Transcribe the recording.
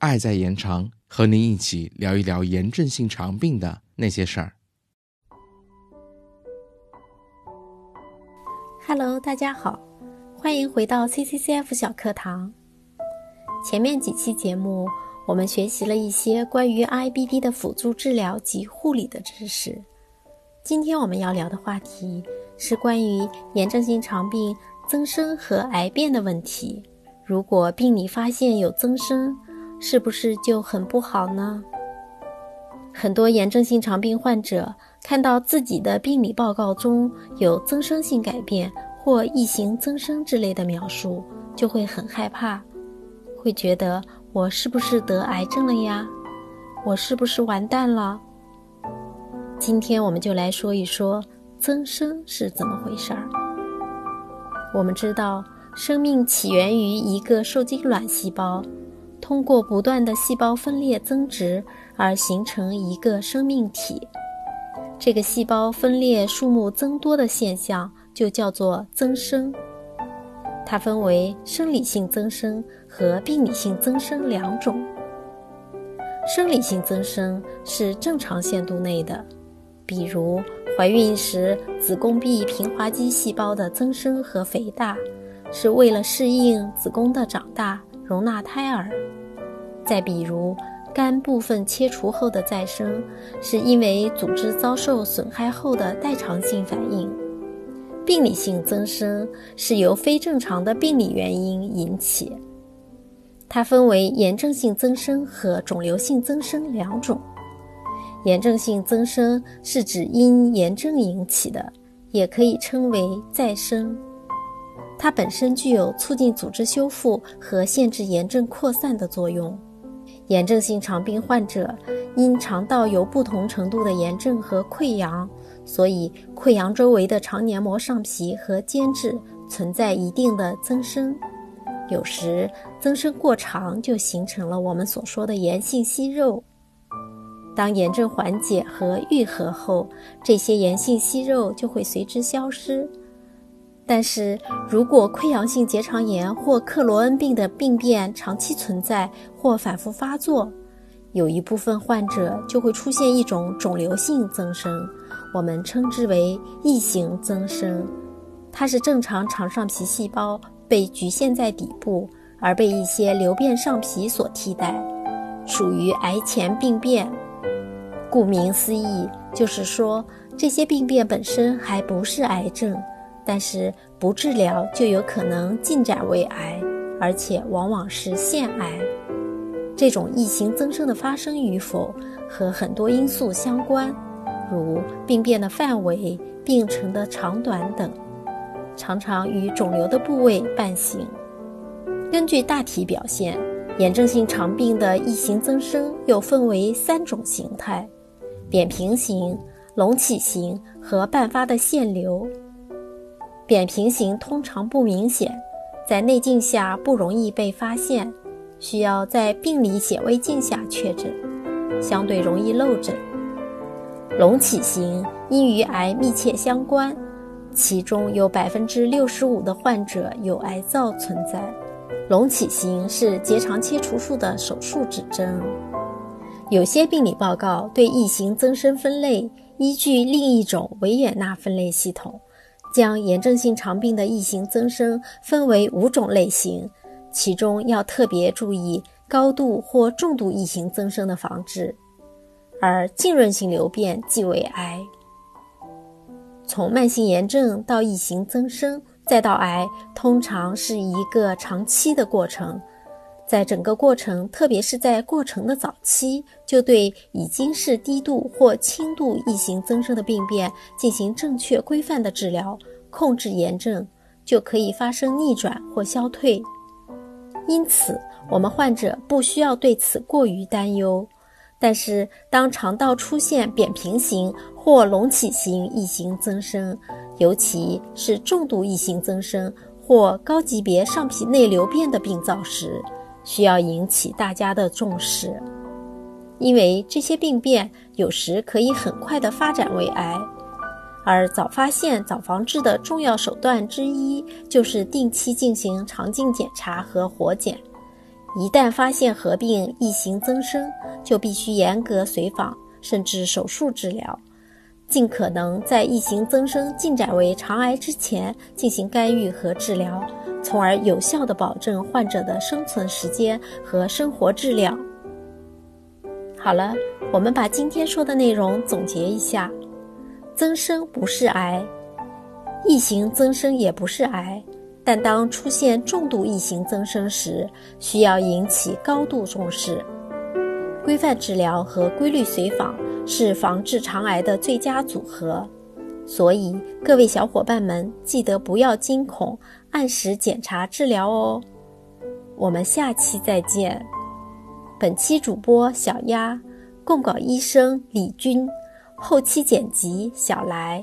爱在延长，和您一起聊一聊炎症性肠病的那些事儿。Hello，大家好，欢迎回到 CCCF 小课堂。前面几期节目，我们学习了一些关于 IBD 的辅助治疗及护理的知识。今天我们要聊的话题是关于炎症性肠病增生和癌变的问题。如果病理发现有增生，是不是就很不好呢？很多炎症性肠病患者看到自己的病理报告中有增生性改变或异型增生之类的描述，就会很害怕，会觉得我是不是得癌症了呀？我是不是完蛋了？今天我们就来说一说增生是怎么回事儿。我们知道，生命起源于一个受精卵细胞。通过不断的细胞分裂增殖而形成一个生命体，这个细胞分裂数目增多的现象就叫做增生。它分为生理性增生和病理性增生两种。生理性增生是正常限度内的，比如怀孕时子宫壁平滑肌细胞的增生和肥大，是为了适应子宫的长大，容纳胎儿。再比如，肝部分切除后的再生，是因为组织遭受损害后的代偿性反应；病理性增生是由非正常的病理原因引起。它分为炎症性增生和肿瘤性增生两种。炎症性增生是指因炎症引起的，也可以称为再生。它本身具有促进组织修复和限制炎症扩散的作用。炎症性肠病患者因肠道有不同程度的炎症和溃疡，所以溃疡周围的肠黏膜上皮和间质存在一定的增生。有时增生过长，就形成了我们所说的炎性息肉。当炎症缓解和愈合后，这些炎性息肉就会随之消失。但是如果溃疡性结肠炎或克罗恩病的病变长期存在或反复发作，有一部分患者就会出现一种肿瘤性增生，我们称之为异型增生。它是正常肠上皮细胞被局限在底部，而被一些瘤变上皮所替代，属于癌前病变。顾名思义，就是说这些病变本身还不是癌症。但是不治疗就有可能进展为癌，而且往往是腺癌。这种异型增生的发生与否和很多因素相关，如病变的范围、病程的长短等，常常与肿瘤的部位伴行。根据大体表现，炎症性肠病的异型增生又分为三种形态：扁平型、隆起型和伴发的腺瘤。扁平型通常不明显，在内镜下不容易被发现，需要在病理显微镜下确诊，相对容易漏诊。隆起型因与癌密切相关，其中有百分之六十五的患者有癌灶存在。隆起型是结肠切除术的手术指征。有些病理报告对异型增生分类依据另一种维也纳分类系统。将炎症性肠病的异型增生分为五种类型，其中要特别注意高度或重度异型增生的防治，而浸润性瘤变即为癌。从慢性炎症到异型增生再到癌，通常是一个长期的过程。在整个过程，特别是在过程的早期，就对已经是低度或轻度异型增生的病变进行正确规范的治疗，控制炎症，就可以发生逆转或消退。因此，我们患者不需要对此过于担忧。但是，当肠道出现扁平型或隆起型异型增生，尤其是重度异型增生或高级别上皮内瘤变的病灶时，需要引起大家的重视，因为这些病变有时可以很快的发展为癌，而早发现、早防治的重要手段之一，就是定期进行肠镜检查和活检。一旦发现合并异型增生，就必须严格随访，甚至手术治疗，尽可能在异型增生进展为肠癌之前进行干预和治疗，从而有效地保证患者的生存时间和生活质量。好了，我们把今天说的内容总结一下。增生不是癌，异型增生也不是癌，但当出现重度异型增生时，需要引起高度重视。规范治疗和规律随访是防治肠癌的最佳组合，所以各位小伙伴们记得不要惊恐，按时检查治疗哦。我们下期再见。本期主播小丫，供稿医生李军。后期剪辑小来。